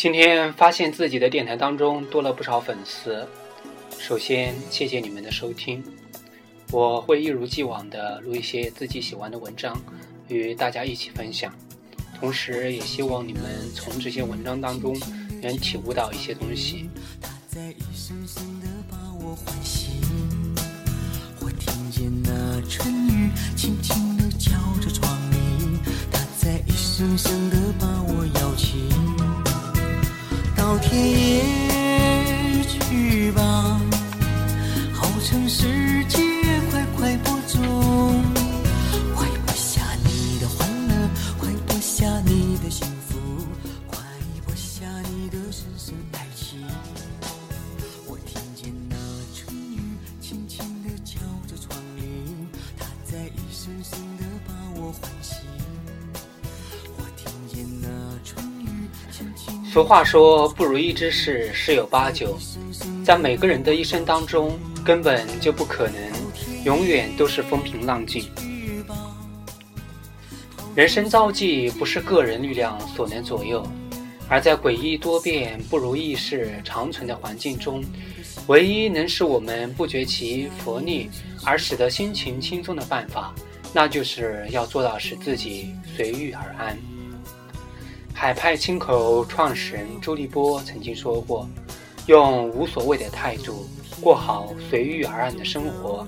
今天发现自己的电台当中多了不少粉丝，首先谢谢你们的收听，我会一如既往的录一些自己喜欢的文章与大家一起分享，同时也希望你们从这些文章当中能体悟到一些东西。我听见那春雨轻轻地敲着窗棂，它在一声声地把我摇醒。到田野去吧，好城世俗话说，不如意之事十有八九，在每个人的一生当中，根本就不可能永远都是风平浪静。人生遭际不是个人力量所能左右，而在诡异多变、不如意事长存的环境中，唯一能使我们不觉其佛力而使得心情轻松的办法，那就是要做到使自己随遇而安。海派清口创始人周立波曾经说过：“用无所谓的态度过好随遇而安的生活。”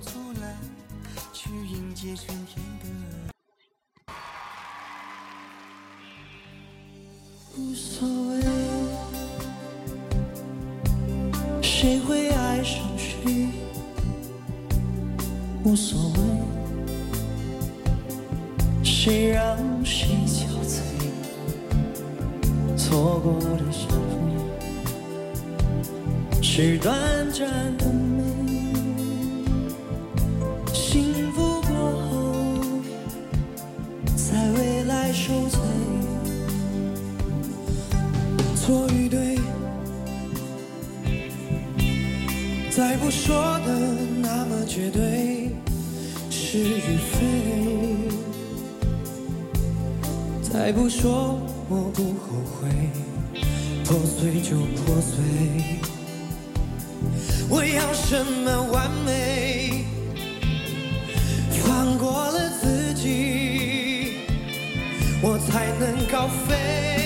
无所谓，谁会爱上谁？无所谓，谁让谁？错过的相会是短暂的美，幸福过后，在未来受罪。错与对，再不说的那么绝对，是与非，再不说我不后悔，破碎就破碎。我要什么完美？放过了自己，我才能高飞。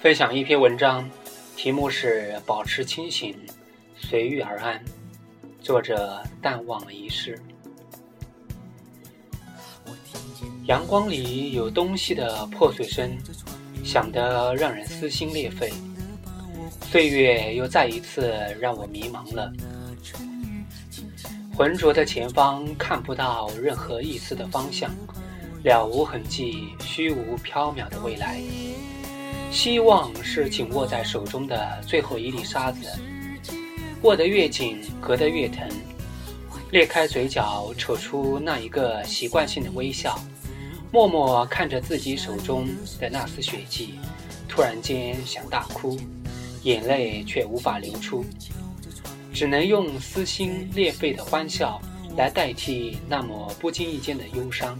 分享一篇文章，题目是《保持清醒，随遇而安》，作者淡忘了一世。阳光里有东西的破碎声，响得让人撕心裂肺。岁月又再一次让我迷茫了，浑浊的前方看不到任何一丝的方向，了无痕迹，虚无缥缈的未来。希望是紧握在手中的最后一粒沙子，握得越紧，隔得越疼。裂开嘴角，扯出那一个习惯性的微笑，默默看着自己手中的那丝血迹，突然间想大哭，眼泪却无法流出，只能用撕心裂肺的欢笑来代替那么不经意间的忧伤。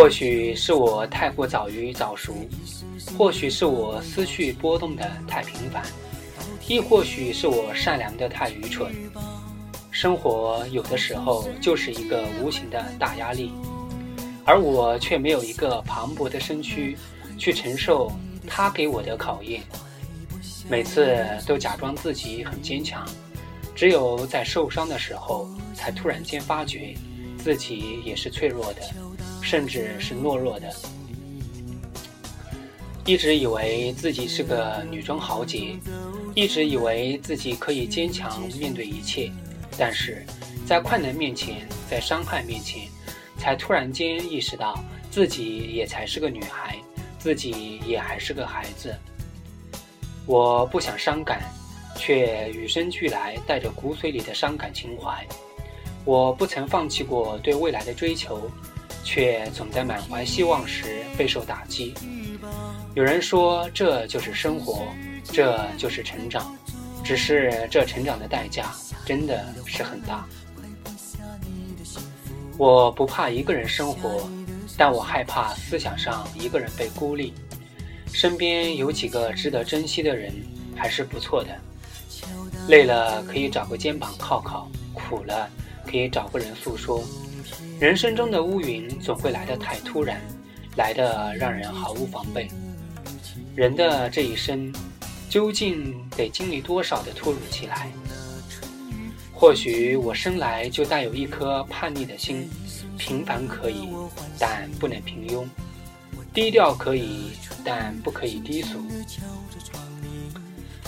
或许是我太过早于早熟，或许是我思绪波动的太频繁，亦或许是我善良的太愚蠢。生活有的时候就是一个无形的大压力，而我却没有一个磅礴的身躯去承受他给我的考验。每次都假装自己很坚强，只有在受伤的时候，才突然间发觉自己也是脆弱的，甚至是懦弱的。一直以为自己是个女中豪杰，一直以为自己可以坚强面对一切，但是在困难面前，在伤害面前，才突然间意识到自己也才是个女孩，自己也还是个孩子。我不想伤感，却与生俱来带着骨髓里的伤感情怀。我不曾放弃过对未来的追求，却总在满怀希望时备受打击。有人说，这就是生活，这就是成长。只是这成长的代价真的是很大。我不怕一个人生活，但我害怕思想上一个人被孤立。身边有几个值得珍惜的人还是不错的。累了可以找个肩膀靠靠，苦了可以找个人诉说。人生中的乌云总会来得太突然，来的让人毫无防备。人的这一生，究竟得经历多少的突如其来？或许我生来就带有一颗叛逆的心，平凡可以，但不能平庸；低调可以，但不可以低俗。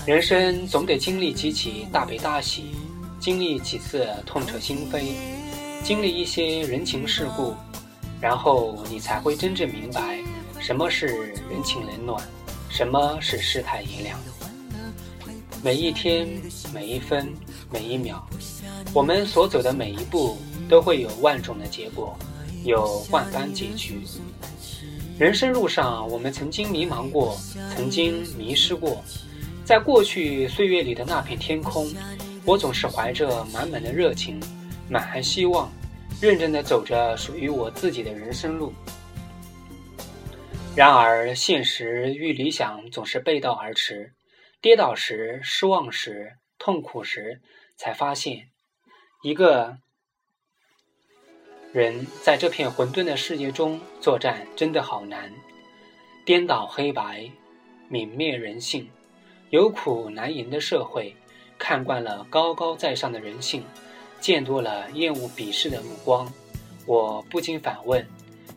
人生总得经历几起大悲大喜，经历几次痛彻心扉，经历一些人情世故，然后你才会真正明白什么是人情冷暖。什么是世态炎凉？每一天、每一分、每一秒，我们所走的每一步，都会有万种的结果，有万般结局。人生路上，我们曾经迷茫过，曾经迷失过。在过去岁月里的那片天空，我总是怀着满满的热情，满含希望，认真地走着属于我自己的人生路。然而，现实与理想总是背道而驰。跌倒时、失望时、痛苦时，才发现，一个人在这片混沌的世界中作战真的好难。颠倒黑白，泯灭人性，有苦难言的社会，看惯了高高在上的人性，见多了厌恶鄙视的目光，我不禁反问。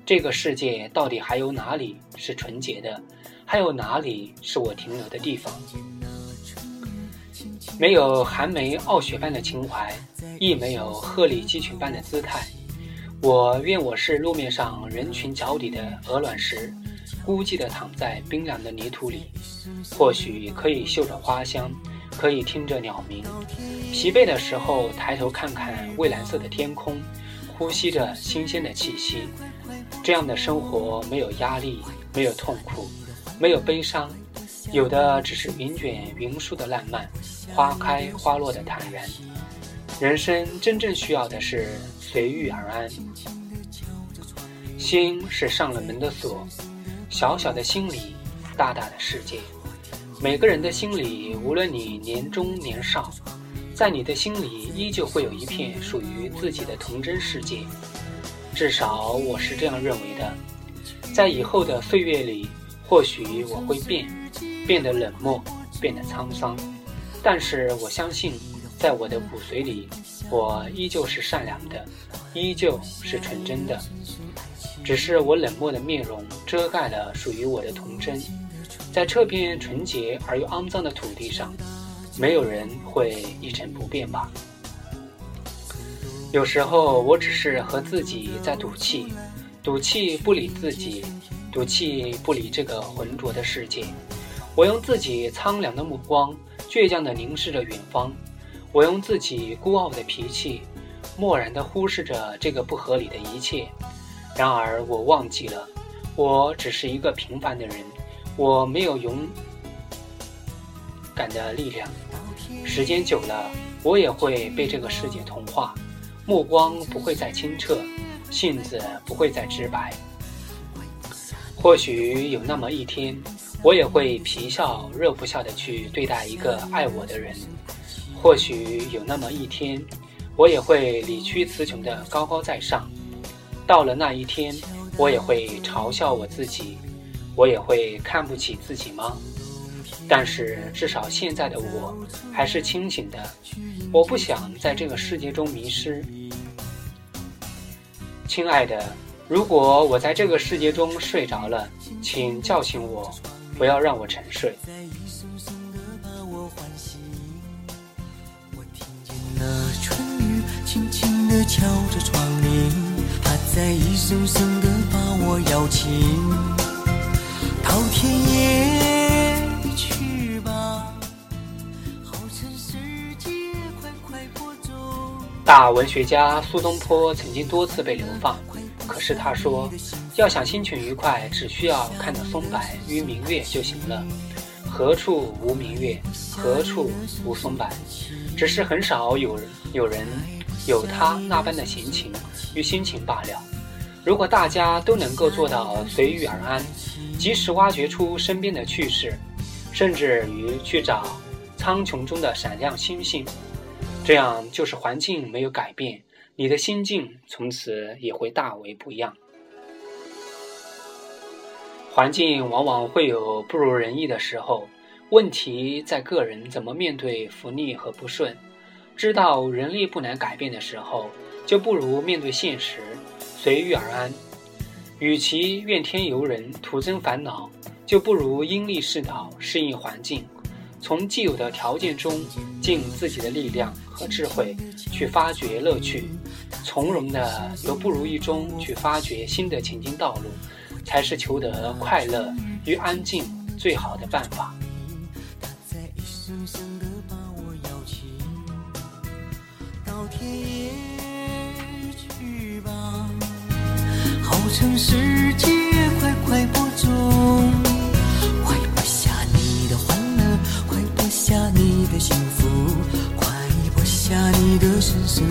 这个世界到底还有哪里是纯洁的？还有哪里是我停留的地方？没有寒梅傲雪般的情怀，亦没有鹤立鸡群般的姿态。我愿我是路面上人群脚底的鹅卵石，孤寂地躺在冰凉的泥土里。或许可以嗅着花香，可以听着鸟鸣。疲惫的时候，抬头看看蔚蓝色的天空，呼吸着新鲜的气息。这样的生活没有压力，没有痛苦，没有悲伤，有的只是云卷云舒的烂漫，花开花落的坦然。人生真正需要的是随遇而安。心是上了门的锁，小小的心里，大大的世界。每个人的心里，无论你年中年少，在你的心里依旧会有一片属于自己的童真世界。至少我是这样认为的，在以后的岁月里，或许我会变，变得冷漠，变得沧桑，但是我相信，在我的骨髓里，我依旧是善良的，依旧是纯真的，只是我冷漠的面容遮盖了属于我的童真，在这片纯洁而又肮脏的土地上，没有人会一成不变吧。有时候，我只是和自己在赌气，赌气不理自己，赌气不理这个浑浊的世界。我用自己苍凉的目光，倔强地凝视着远方；我用自己孤傲的脾气，漠然地忽视着这个不合理的一切。然而，我忘记了，我只是一个平凡的人，我没有勇敢的力量。时间久了，我也会被这个世界同化。目光不会再清澈，性子不会再直白。或许有那么一天，我也会皮笑肉不笑的去对待一个爱我的人。或许有那么一天，我也会理屈词穷的高高在上。到了那一天，我也会嘲笑我自己，我也会看不起自己吗？但是至少现在的我还是清醒的，我不想在这个世界中迷失。亲爱的，如果我在这个世界中睡着了，请叫醒我，不要让我沉睡。轻轻地敲着窗棂，它在一声声地把我邀请。天涯去吧，好趁世界快快播种。大文学家苏东坡曾经多次被流放，可是他说，要想心情愉快，只需要看到松柏与明月就行了。何处无明月？何处无松柏？只是很少有有人。有他那般的闲情与心情罢了。如果大家都能够做到随遇而安，及时挖掘出身边的趣事，甚至于去找苍穹中的闪亮星星，这样就是环境没有改变，你的心境从此也会大为不一样。环境往往会有不如人意的时候，问题在个人怎么面对福利和不顺。知道人力不难改变的时候，就不如面对现实，随遇而安。与其怨天尤人，徒增烦恼，就不如因力适导，适应环境，从既有的条件中尽自己的力量和智慧去发掘乐趣，从容的由不如意中去发掘新的前进道路，才是求得快乐与安静最好的办法。天好趁世界快快播种，快播下你的欢乐，快播下你的幸福，快播下你的深深